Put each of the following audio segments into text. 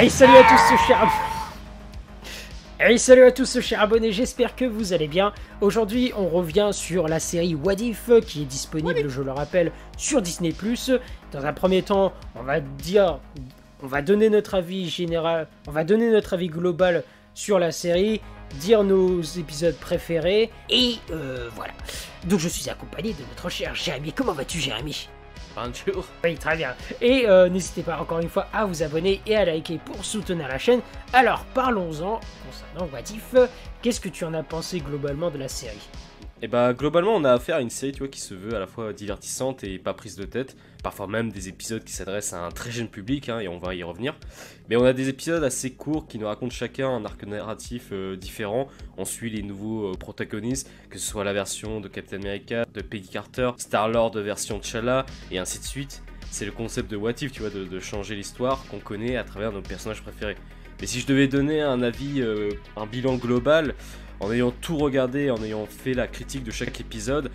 Hey salut à tous chers Hey salut à tous chers abonnés, j'espère que vous allez bien. Aujourd'hui on revient sur la série What If qui est disponible, je le rappelle, sur Disney+. Dans un premier temps, on va dire, on va donner notre avis général, on va donner notre avis global sur la série, dire nos épisodes préférés, et euh, voilà. Donc je suis accompagné de notre cher Jérémy. Comment vas-tu Jérémy? Oui, très bien. Et euh, n'hésitez pas encore une fois à vous abonner et à liker pour soutenir la chaîne. Alors parlons-en concernant What If. Qu'est-ce que tu en as pensé globalement de la série? Et bah globalement on a affaire à une série tu vois, qui se veut à la fois divertissante et pas prise de tête. Parfois même des épisodes qui s'adressent à un très jeune public hein, et on va y revenir. Mais on a des épisodes assez courts qui nous racontent chacun un arc narratif euh, différent. On suit les nouveaux euh, protagonistes, que ce soit la version de Captain America, de Peggy Carter, Star-Lord version T'Challa et ainsi de suite. C'est le concept de What If, tu vois, de, de changer l'histoire qu'on connaît à travers nos personnages préférés. Mais si je devais donner un avis, euh, un bilan global, en ayant tout regardé, en ayant fait la critique de chaque épisode,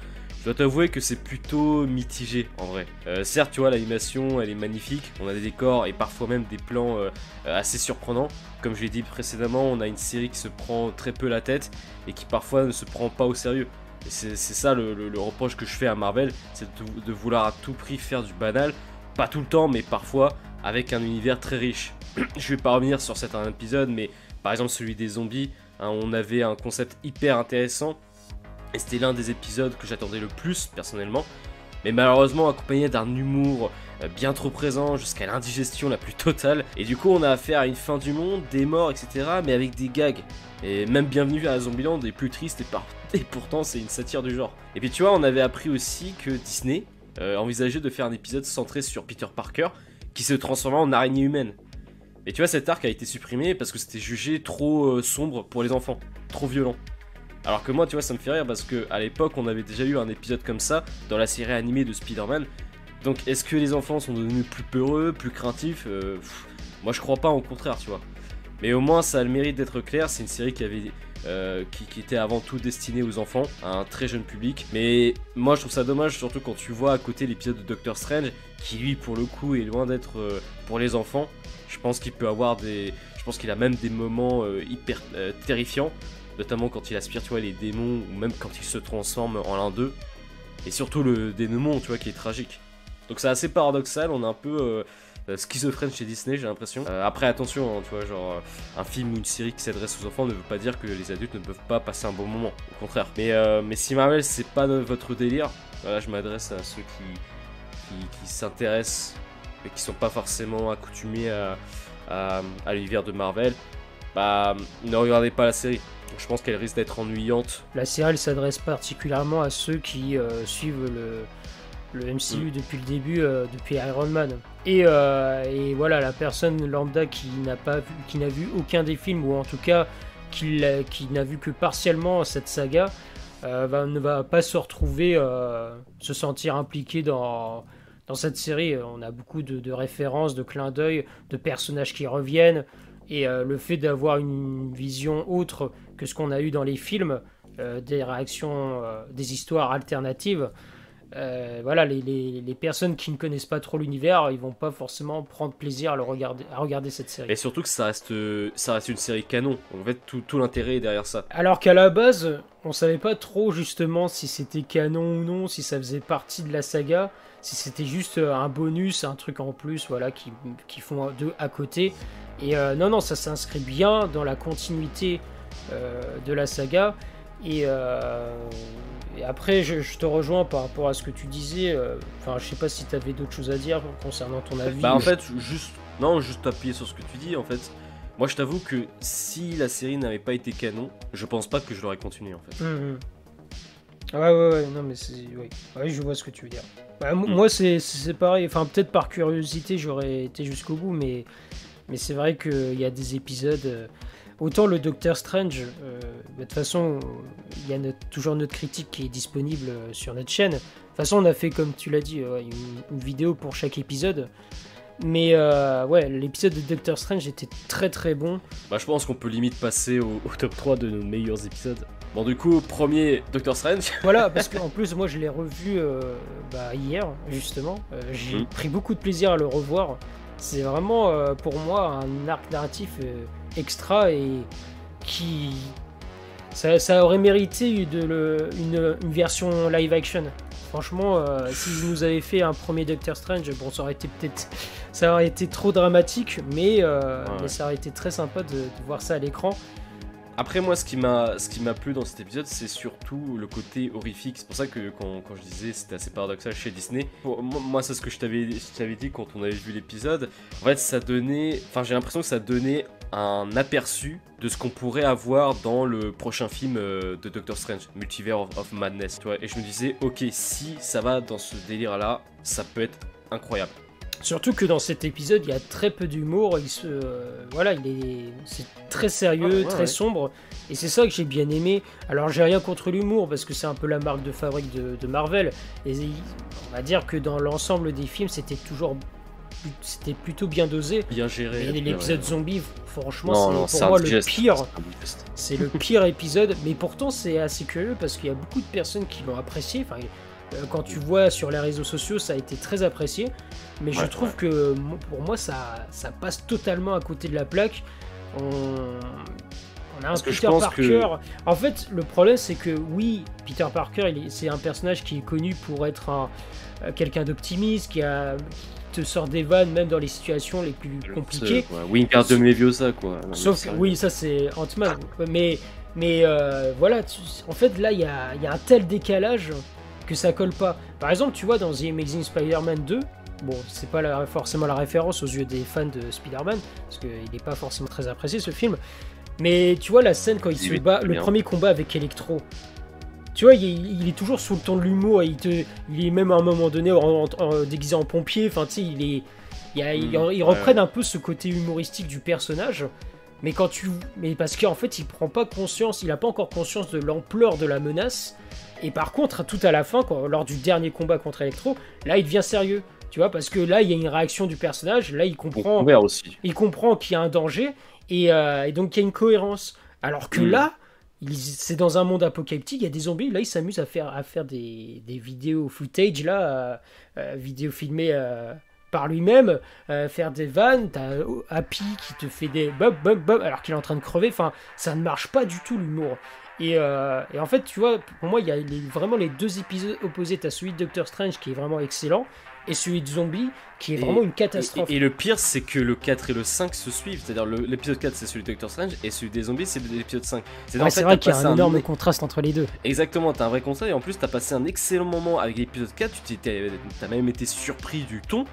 je dois t'avouer que c'est plutôt mitigé en vrai. Euh, certes, tu vois, l'animation elle est magnifique, on a des décors et parfois même des plans euh, assez surprenants. Comme je l'ai dit précédemment, on a une série qui se prend très peu la tête et qui parfois ne se prend pas au sérieux. C'est ça le, reproche que je fais à Marvel, c'est de, de vouloir à tout prix faire du banal. Pas tout le temps, mais parfois avec un univers très riche. je vais pas revenir sur certains épisodes, mais par exemple celui des zombies, hein, on avait un concept hyper intéressant. Et c'était l'un des épisodes que j'attendais le plus personnellement. Mais malheureusement accompagné d'un humour euh, bien trop présent jusqu'à l'indigestion la plus totale. Et du coup on a affaire à une fin du monde, des morts, etc. Mais avec des gags. Et même bienvenue à Zombieland est plus triste et, pourtant c'est une satire du genre. Et puis tu vois on avait appris aussi que Disney euh, envisageait de faire un épisode centré sur Peter Parker qui se transforma en araignée humaine. Et tu vois, cet arc a été supprimé parce que c'était jugé trop euh, sombre pour les enfants, trop violent. Alors que moi, tu vois, ça me fait rire parce que à l'époque, on avait déjà eu un épisode comme ça dans la série animée de Spider-Man. Donc, est-ce que les enfants sont devenus plus peureux, plus craintifs euh, Moi, je crois pas, au contraire, tu vois. Mais au moins, ça a le mérite d'être clair. C'est une série qui avait euh, qui, était avant tout destiné aux enfants, à un très jeune public. Mais moi je trouve ça dommage, surtout quand tu vois à côté l'épisode de Doctor Strange, qui lui pour le coup est loin d'être euh, pour les enfants. Je pense qu'il peut avoir des. Je pense qu'il a même des moments euh, hyper terrifiants, notamment quand il aspire, tu vois, les démons, ou même quand il se transforme en l'un d'eux. Et surtout le dénouement, tu vois, qui est tragique. Donc c'est assez paradoxal, on a un peu schizophrène chez Disney, j'ai l'impression. Euh, après, attention, hein, tu vois, genre, euh, un film ou une série qui s'adresse aux enfants ne veut pas dire que les adultes ne peuvent pas passer un bon moment, au contraire. Mais, euh, mais si Marvel, c'est pas votre délire, voilà, je m'adresse à ceux qui, qui, qui s'intéressent et qui sont pas forcément accoutumés à, à, à l'univers de Marvel, bah, ne regardez pas la série. Je pense qu'elle risque d'être ennuyante. La série, elle s'adresse particulièrement à ceux qui euh, suivent le le MCU mm. depuis le début, euh, depuis Iron Man. Et, euh, et, voilà, la personne lambda qui n'a pas vu, qui n'a vu aucun des films, ou en tout cas qui, qui n'a vu que partiellement cette saga, euh, ne va pas se retrouver, euh, se sentir impliqué dans, dans cette série. On a beaucoup de, de références, de clins d'œil, de personnages qui reviennent, et le fait d'avoir une vision autre que ce qu'on a eu dans les films, des réactions, des histoires alternatives, euh, voilà, les, les, les, personnes qui ne connaissent pas trop l'univers, ils vont pas forcément prendre plaisir à, le regarder, à regarder cette série. Et surtout que ça reste, ça reste une série canon. En fait, tout, tout l'intérêt est derrière ça. Alors qu'à la base, on savait pas trop justement si c'était canon ou non, si ça faisait partie de la saga, si c'était juste un bonus, un truc en plus, voilà, qui, qui font deux à côté. Et euh, non, non, ça s'inscrit bien dans la continuité euh, de la saga. Et, euh, et après, je, je, te rejoins par rapport à ce que tu disais. Enfin, je sais pas si tu avais d'autres choses à dire concernant ton avis. Bah, en fait, juste. Non, juste appuyer sur ce que tu dis. En fait, moi, je t'avoue que si la série n'avait pas été canon, je pense pas que je l'aurais continué en fait. Mmh. Ouais, ouais, ouais, non, mais c'est. Ouais, je vois ce que tu veux dire. Bah, mmh. Moi, c'est pareil. Enfin, peut-être par curiosité, j'aurais été jusqu'au bout, mais, mais c'est vrai qu'il y a des épisodes. Autant le Docteur Strange, euh, de toute façon, il y a notre, toujours notre critique qui est disponible sur notre chaîne. De toute façon, on a fait, comme tu l'as dit, euh, une, une, vidéo pour chaque épisode. Mais euh, ouais, l'épisode de Doctor Strange était très très bon. Bah, je pense qu'on peut limite passer au, au, top 3 de nos meilleurs épisodes. Bon, du coup, premier Doctor Strange. Voilà, parce qu'en plus, moi je l'ai revu euh, bah, hier, justement. Euh, J'ai mmh. pris beaucoup de plaisir à le revoir. c'est vraiment pour moi un arc narratif extra et qui ça, aurait mérité de une, version live action. Franchement, euh, s'ils nous avaient fait un premier Doctor Strange, bon, ça aurait été peut-être, ça aurait été trop dramatique, mais, euh, ça aurait été très sympa de, voir ça à l'écran. Après moi, ce qui m'a, ce qui m'a plu dans cet épisode, c'est surtout le côté horrifique. C'est pour ça que quand, quand je disais c'était assez paradoxal chez Disney. moi, c'est ce que je t'avais, je t'avais dit quand on avait vu l'épisode. En fait, ça donnait, enfin, j'ai l'impression que ça donnait un aperçu de ce qu'on pourrait avoir dans le prochain film euh, de Doctor Strange, Multiverse of, Madness. Tu vois, et je me disais, ok, si ça va dans ce délire-là, ça peut être incroyable. Surtout que dans cet épisode, il y a très peu d'humour. Il se, euh, voilà, il est, c'est très sérieux, très sombre, et c'est ça que j'ai bien aimé. Alors j'ai rien contre l'humour parce que c'est un peu la marque de fabrique de, de Marvel. Et on va dire que dans l'ensemble des films, c'était toujours c'était plutôt bien dosé. Bien géré. L'épisode zombie, franchement, c'est pour moi le pire. C'est le pire épisode, mais pourtant c'est assez curieux parce qu'il y a beaucoup de personnes qui l'ont apprécié. Enfin, euh, quand tu vois sur les réseaux sociaux, ça a été très apprécié. Mais je trouve que pour moi, ça, ça passe totalement à côté de la plaque. On, on a un Peter Parker. En fait, le problème, c'est que oui, Peter Parker, c'est un personnage qui est connu pour être un, euh, quelqu'un d'optimiste, qui a, sort des vannes même dans les situations les plus compliquées. De Leviosa quoi. Sauf oui, ça c'est Ant-Man. Mais, mais euh, voilà, en fait là il y a, y a, un tel décalage que ça colle pas. Par exemple, tu vois dans The Amazing Spider-Man 2, bon, c'est pas la, forcément la référence aux yeux des fans de Spider-Man, parce qu'il n'est pas forcément très apprécié ce film. Mais tu vois la scène quand il se bat, le premier combat avec Electro, tu vois, il, est toujours sous le ton de l'humour. Il, il est même à un moment donné en, déguisé en pompier. Enfin, tu sais, il est. Il, reprennent un peu ce côté humoristique du personnage. Mais quand tu. Mais parce qu'en fait, il prend pas conscience, il a pas encore conscience de l'ampleur de la menace. Et par contre, tout à la fin, lors du dernier combat contre Electro, là, il devient sérieux. Tu vois, parce que là, il y a une réaction du personnage. Là, il comprend. Aussi. Il comprend qu'il y a un danger. Et, euh, donc, il y a une cohérence. Alors que hmm. là c'est dans un monde apocalyptique, il y a des zombies, là il s'amuse à faire, à faire des, des vidéos footage, là, euh, euh, vidéos filmées euh, par lui-même, faire des vannes, t'as Happy qui te fait des bob bob bob alors qu'il est en train de crever, enfin ça ne marche pas du tout l'humour. Et, et, en fait, tu vois, pour moi, il y a vraiment les deux épisodes opposés. T'as celui de Doctor Strange qui est vraiment excellent, et celui de Zombie qui est vraiment une catastrophe. Et, le pire, c'est que le 4 et le 5 se suivent. C'est-à-dire l'épisode 4, c'est celui de Doctor Strange et celui des zombies, c'est l'épisode 5. C'est vrai qu'il y a un énorme contraste entre les deux. Exactement, t'as un vrai contraste et en plus, t'as passé un excellent moment avec l'épisode 4. Tu t'as même été surpris du ton.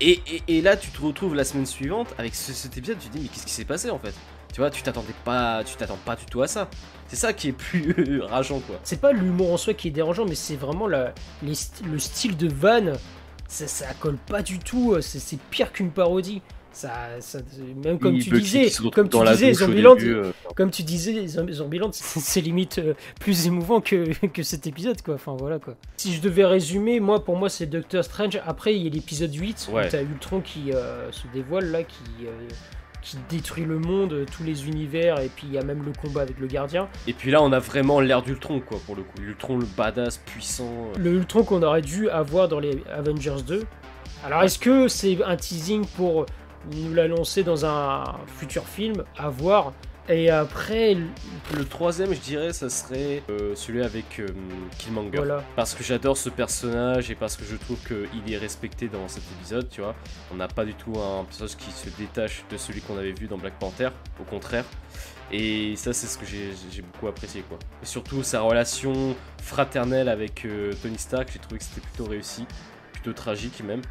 Et, et, là, tu te retrouves la semaine suivante avec cet épisode. Tu te dis, mais qu'est-ce qui s'est passé en fait? Tu vois, tu t'attendais pas, tu t'attends pas du tout à ça. C'est ça qui est plus rageant, quoi. C'est pas l'humour en soi qui est dérangeant, mais c'est vraiment le style de van ça, ça colle pas du tout. Euh, c'est pire qu'une parodie. Ça, ça, même comme tu disais, comme tu disais, Zombieland, euh, comme tu disais, Zombieland, c'est limite euh, plus émouvant que, que cet épisode, quoi. Enfin voilà, quoi. Si je devais résumer, moi, pour moi, c'est Doctor Strange. Après, il y a l'épisode 8 où t'as Ultron qui se dévoile là, qui qui détruit le monde, tous les univers, et puis il y a même le combat avec le gardien. Et puis là, on a vraiment l'air d'Ultron, quoi, pour le coup. Ultron, le badass, puissant. Le Ultron qu'on aurait dû avoir dans les Avengers 2. Alors, est-ce que c'est un teasing pour nous l'annoncer dans un futur film À voir. Et après. Le troisième, je dirais, ça serait euh, celui avec euh, Killmonger. Parce que j'adore ce personnage et parce que je trouve qu'il est respecté dans cet épisode, tu vois. On n'a pas du tout un personnage qui se détache de celui qu'on avait vu dans Black Panther, au contraire. Et ça, c'est ce que j'ai beaucoup apprécié, quoi. Et surtout, sa relation fraternelle avec euh, Tony Stark, j'ai trouvé que c'était plutôt réussi, plutôt tragique même.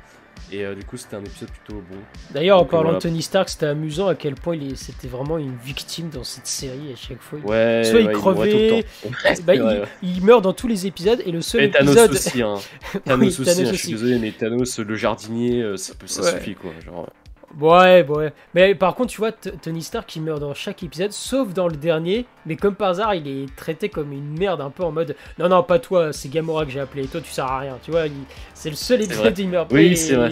Et euh, du coup, c'était un épisode plutôt bon. D'ailleurs, en parlant de Tony Stark, c'était amusant à quel point c'était vraiment une victime dans cette série à chaque fois. Ouais, Soit il crevait, bah, il, meurt dans tous les épisodes et le seul et Thanos épisode. Aussi, hein. Thanos, aussi, hein, je suis désolé, mais Thanos, le jardinier, euh, ça, ça suffit quoi. Genre... Ouais, ouais. Mais par contre, tu vois, Tony Stark qui meurt dans chaque épisode, sauf dans le dernier. Mais comme par hasard, il est traité comme une merde, un peu en mode Non, non, pas toi, c'est Gamora que j'ai appelé. Toi, tu sers à rien. Tu vois, c'est le seul épisode où il meurt. Oui, c'est vrai.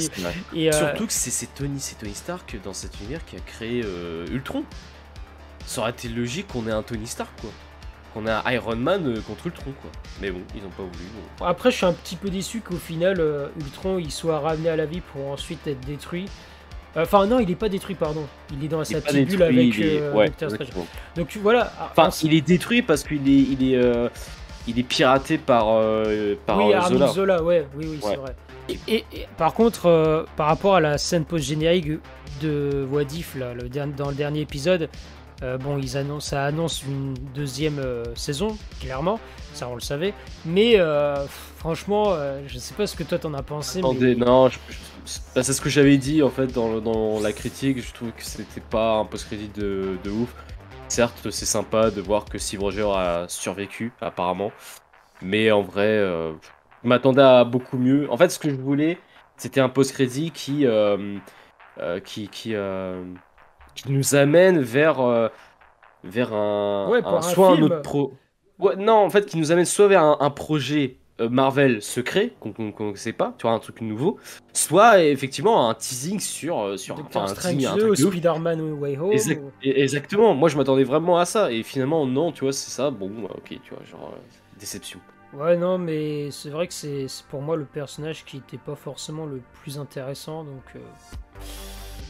Et, euh, Surtout que c'est Tony, Tony Stark dans cet univers qui a créé euh, Ultron. Ça aurait été logique qu'on ait un Tony Stark, quoi. Qu'on ait un Iron Man euh, contre Ultron, quoi. Mais bon, ils ont pas voulu. Après, je suis un petit peu déçu qu'au final, Ultron il soit ramené à la vie pour ensuite être détruit. Enfin, non, il est pas détruit, pardon. Il est dans Il sa petite bulle détruit, avec il est- euh, ouais. Donc voilà. Enfin, il est détruit parce qu'il est, il est, euh, il est piraté par, euh, par oui, euh, Zola. Zola, ouais, oui, oui, c'est vrai. Et, et- et par contre, euh, par rapport à la scène post-générique de What If, là, le dans le dernier épisode, euh, bon, ils annoncent, ça annonce une deuxième euh, saison, clairement, ça on le savait. Mais euh, franchement, euh, je sais pas ce que toi t'en as pensé. Attendez, mais... non, je- je- bah, c'est ce que j'avais dit en fait dans, la critique. Je trouve que c'était pas un post-crédit de, de ouf. Certes, c'est sympa de voir que Steve Rogers a survécu, apparemment. Mais en vrai, euh, je m'attendais à beaucoup mieux. En fait, ce que je voulais, c'était un post-crédit qui, euh, euh, qui, qui, qui nous amène vers, vers un, Ouais, pour un- un soit un autre pro. Ouais, non, en fait, qui nous amène soit vers un, un projet Marvel secret qu'on ne sait pas, tu vois, un truc nouveau, soit effectivement un teasing sur, euh, sur Doctor enfin, un teasing, un 2 ou truc de ouf. Spider-Man Way Home. Exact- ou- et- Exactement, moi je m'attendais vraiment à ça, et finalement non, tu vois, c'est ça, bon, bah, ok, tu vois, genre, euh, déception. Ouais, non, mais c'est vrai que c'est pour moi le personnage qui était pas forcément le plus intéressant, donc. euh,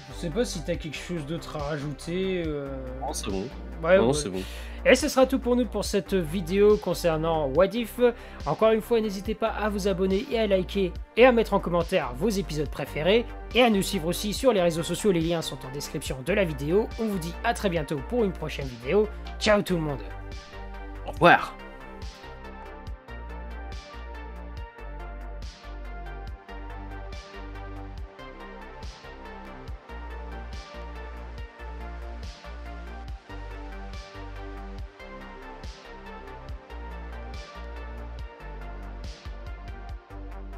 Je sais pas si t'as quelque chose d'autre à rajouter. euh, Non, c'est bon, Ouais, non, ouais. c'est bon. Et ce sera tout pour nous pour cette vidéo concernant What If. Encore une fois, n'hésitez pas à vous abonner et à liker et à mettre en commentaire vos épisodes préférés et à nous suivre aussi sur les réseaux sociaux. Les liens sont en description de la vidéo. On vous dit à très bientôt pour une prochaine vidéo. Ciao tout le monde Au revoir